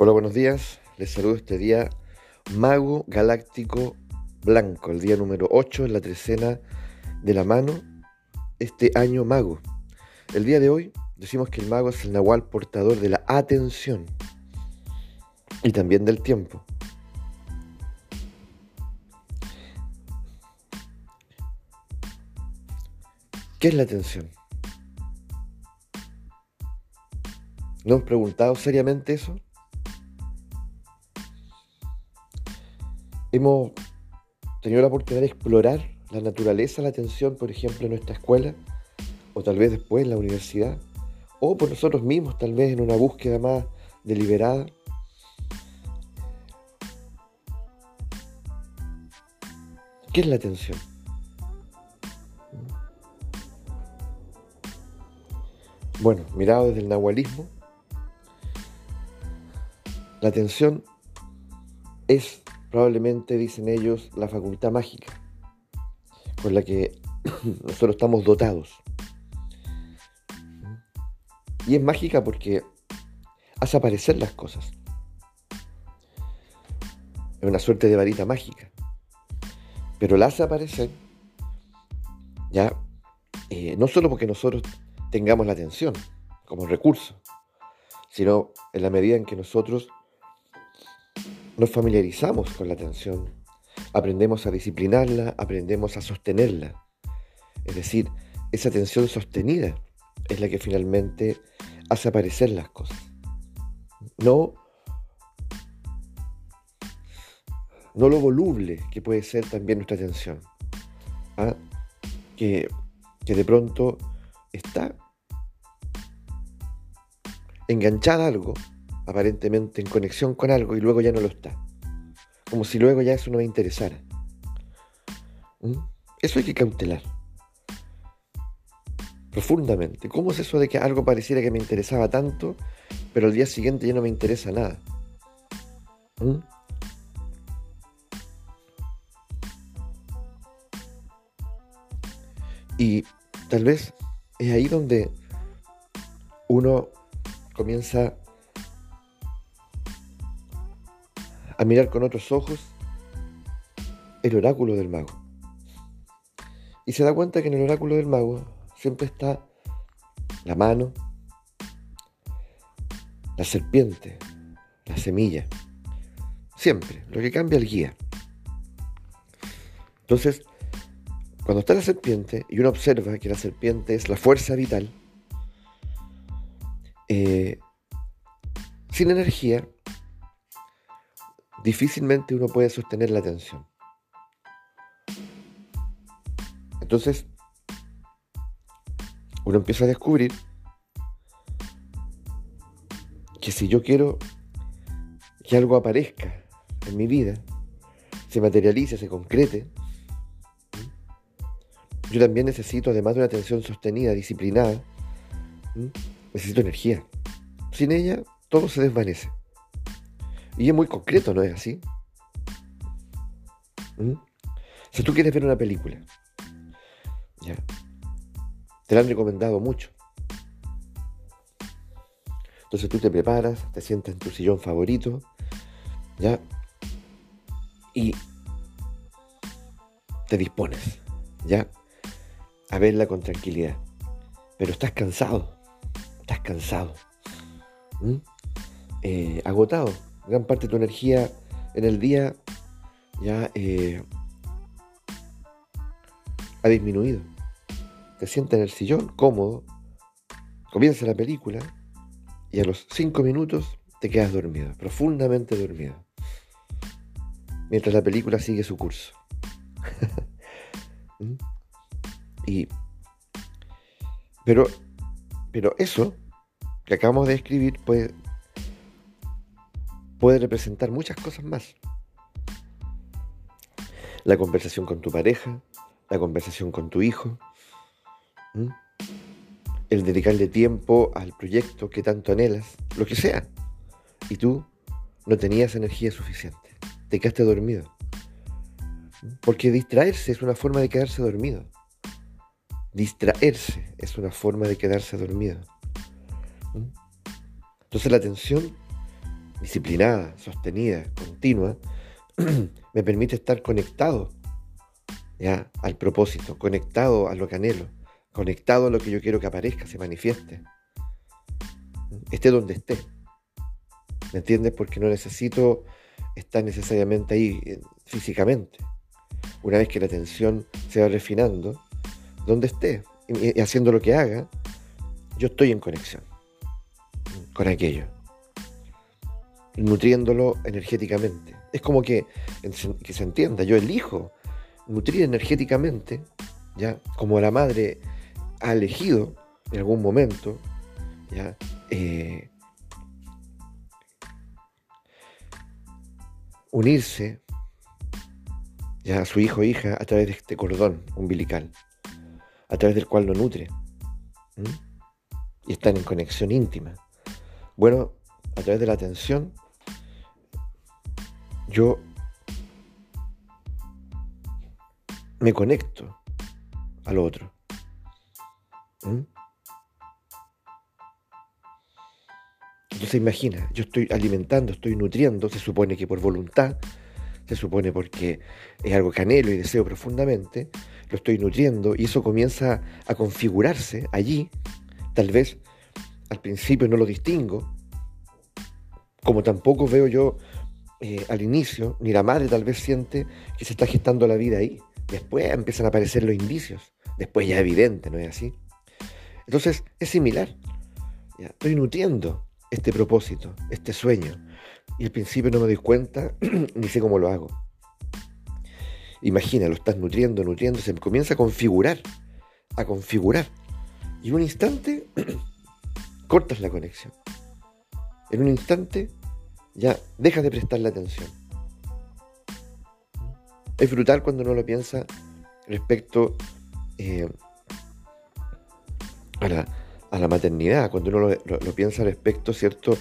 Hola, buenos días. Les saludo este día Mago Galáctico Blanco, el día número 8 en la trecena de la mano, este año mago. El día de hoy decimos que el mago es el nahual portador de la atención y también del tiempo. ¿Qué es la atención? ¿No hemos preguntado seriamente eso? Hemos tenido la oportunidad de explorar la naturaleza, la atención, por ejemplo, en nuestra escuela, o tal vez después en la universidad, o por nosotros mismos, tal vez en una búsqueda más deliberada. ¿Qué es la atención? Bueno, mirado desde el nahualismo, la atención es probablemente, dicen ellos, la facultad mágica con la que nosotros estamos dotados. Y es mágica porque hace aparecer las cosas. Es una suerte de varita mágica. Pero la hace aparecer, ya, eh, no solo porque nosotros tengamos la atención como recurso, sino en la medida en que nosotros nos familiarizamos con la atención, aprendemos a disciplinarla, aprendemos a sostenerla. Es decir, esa atención sostenida es la que finalmente hace aparecer las cosas. No, no lo voluble que puede ser también nuestra atención. ¿ah? Que, que de pronto está enganchada algo aparentemente en conexión con algo y luego ya no lo está. Como si luego ya eso no me interesara. ¿Mm? Eso hay que cautelar. Profundamente. ¿Cómo es eso de que algo pareciera que me interesaba tanto, pero al día siguiente ya no me interesa nada? ¿Mm? Y tal vez es ahí donde uno comienza a mirar con otros ojos el oráculo del mago. Y se da cuenta que en el oráculo del mago siempre está la mano, la serpiente, la semilla. Siempre, lo que cambia el guía. Entonces, cuando está la serpiente y uno observa que la serpiente es la fuerza vital, eh, sin energía difícilmente uno puede sostener la atención. Entonces, uno empieza a descubrir que si yo quiero que algo aparezca en mi vida, se materialice, se concrete, yo también necesito, además de una atención sostenida, disciplinada, necesito energía. Sin ella, todo se desvanece. Y es muy concreto, ¿no es así? ¿Mm? Si tú quieres ver una película, ya, te la han recomendado mucho. Entonces tú te preparas, te sientas en tu sillón favorito, ya, y te dispones, ya, a verla con tranquilidad. Pero estás cansado, estás cansado, eh, agotado gran parte de tu energía en el día ya eh, ha disminuido. Te sientas en el sillón, cómodo, comienza la película y a los cinco minutos te quedas dormido, profundamente dormido. Mientras la película sigue su curso. ¿Mm? y, pero, pero eso que acabamos de escribir puede, puede representar muchas cosas más. La conversación con tu pareja, la conversación con tu hijo, el dedicarle tiempo al proyecto que tanto anhelas, lo que sea. Y tú no tenías energía suficiente, te quedaste dormido. Porque distraerse es una forma de quedarse dormido. Distraerse es una forma de quedarse dormido. Entonces la atención disciplinada, sostenida, continua, me permite estar conectado ya al propósito, conectado a lo que anhelo, conectado a lo que yo quiero que aparezca, se manifieste, esté donde esté. ¿Me entiendes? Porque no necesito estar necesariamente ahí eh, físicamente. Una vez que la atención se va refinando, donde esté y haciendo lo que haga, yo estoy en conexión con aquello, nutriéndolo energéticamente. Es como que, que se entienda, yo elijo nutrir energéticamente, ya como la madre ha elegido en algún momento, ya eh, unirse ya a su hijo o hija a través de este cordón umbilical, a través del cual lo nutre. Y están en conexión íntima. Bueno, a través de la atención, yo me conecto al otro. Entonces imagina, yo estoy alimentando, estoy nutriendo, se supone que por voluntad, se supone porque es algo que anhelo y deseo profundamente, lo estoy nutriendo y eso comienza a configurarse allí, tal vez al principio no lo distingo, como tampoco veo yo eh, al inicio, ni la madre tal vez siente que se está gestando la vida ahí. Después empiezan a aparecer los indicios, después ya es evidente, ¿no es así? Entonces es similar. Estoy nutriendo este propósito, este sueño. Y al principio no me doy cuenta ni sé cómo lo hago. Imagina, lo estás nutriendo, nutriendo, se comienza a configurar, a configurar. Y en un instante cortas la conexión. En un instante ya dejas de prestarle atención. Es brutal cuando uno lo piensa respecto eh, a la a la maternidad, cuando uno lo, piensa respecto, ¿cierto?,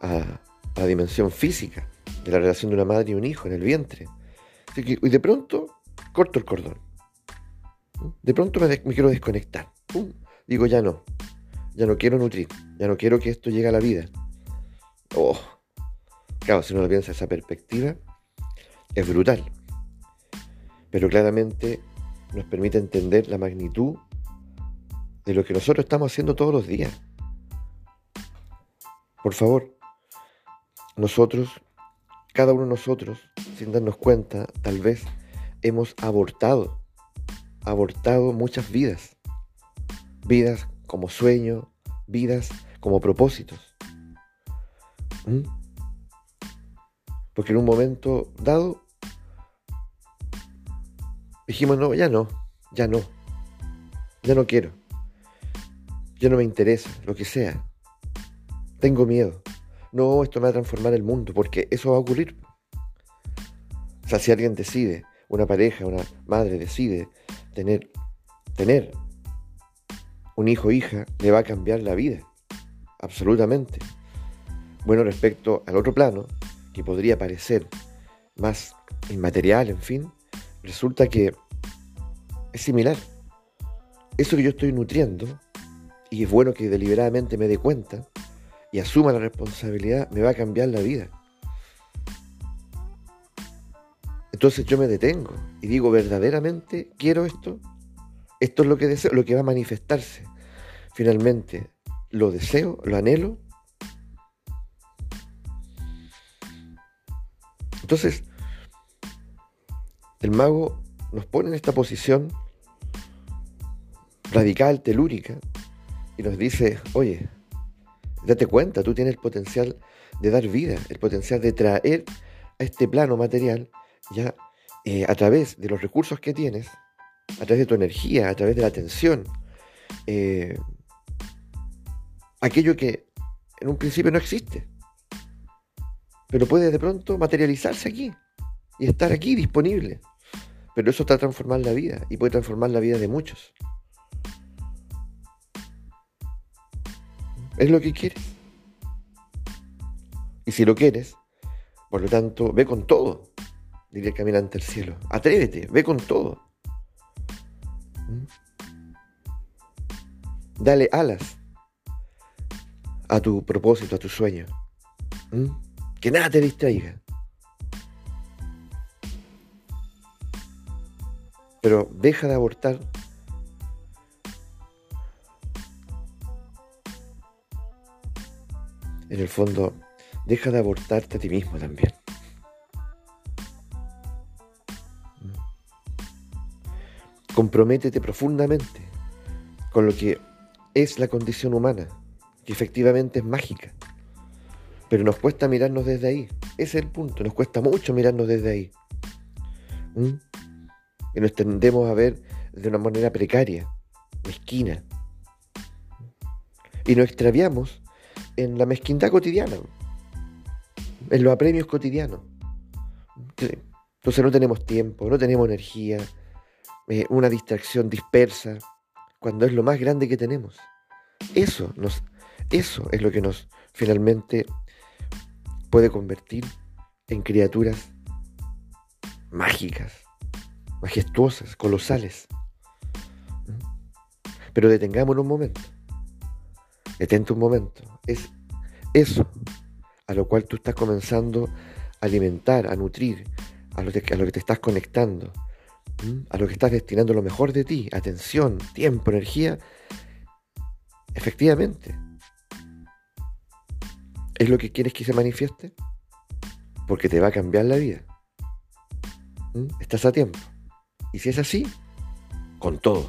a, la dimensión física de la relación de una madre y un hijo en el vientre. y de pronto corto el cordón. De pronto me, quiero desconectar. Digo, ya no. Ya no quiero nutrir. Ya no quiero que esto llegue a la vida. Oh. Claro, si uno lo piensa esa perspectiva, es brutal. Pero claramente nos permite entender la magnitud de lo que nosotros estamos haciendo todos los días. Por favor, nosotros, cada uno de nosotros, sin darnos cuenta, tal vez hemos abortado, abortado muchas vidas. Vidas como sueño, vidas como propósitos. ¿Mm? Porque en un momento dado dijimos, no, ya no, ya no, ya no quiero. Ya no me interesa, lo que sea. Tengo miedo. No, esto me va a transformar el mundo, porque eso va a ocurrir. O sea, si alguien decide, una pareja, una madre decide tener, tener un hijo o hija, le va a cambiar la vida. Absolutamente. Bueno, respecto al otro plano, que podría parecer más inmaterial, en fin, resulta que es similar. Eso que yo estoy nutriendo y es bueno que deliberadamente me dé cuenta y asuma la responsabilidad, me va a cambiar la vida. Entonces yo me detengo y digo, verdaderamente quiero esto. Esto es lo que deseo, lo que va a manifestarse. Finalmente, lo deseo, lo anhelo. Entonces, el mago nos pone en esta posición radical, telúrica, y nos dice, oye, date cuenta, tú tienes el potencial de dar vida, el potencial de traer a este plano material ya eh, a través de los recursos que tienes, a través de tu energía, a través de la atención, eh, aquello que en un principio no existe, pero puede de pronto materializarse aquí y estar aquí disponible. Pero eso está transformando la vida y puede transformar la vida de muchos. es lo que quieres. Y si lo quieres, por lo tanto, ve con todo, diría el caminante del cielo. Atrévete, ve con todo. Dale alas a tu propósito, a tu sueño. Que nada te distraiga. Pero deja de abortar. En el fondo, deja de abortarte a ti mismo también. Comprométete profundamente con lo que es la condición humana, que efectivamente es mágica. Pero nos cuesta mirarnos desde ahí. Ese es el punto, nos cuesta mucho mirarnos desde ahí. ¿Mm? Y nos tendemos a ver de una manera precaria, mezquina. Y nos extraviamos en la mezquindad cotidiana, en los apremios cotidianos. Entonces no tenemos tiempo, no tenemos energía, eh, una distracción dispersa, cuando es lo más grande que tenemos. Eso, nos, eso es lo que nos finalmente puede convertir en criaturas mágicas, majestuosas, colosales. Pero detengámonos un momento. Detente un momento. Es eso a lo cual tú estás comenzando a alimentar, a nutrir, a lo, a lo que te estás conectando, a lo que estás destinando lo mejor de ti, atención, tiempo, energía. Efectivamente, ¿Es lo que quieres que se manifieste? Porque te va a cambiar la vida. ¿Mm? Estás a tiempo. Y si es así, con todo.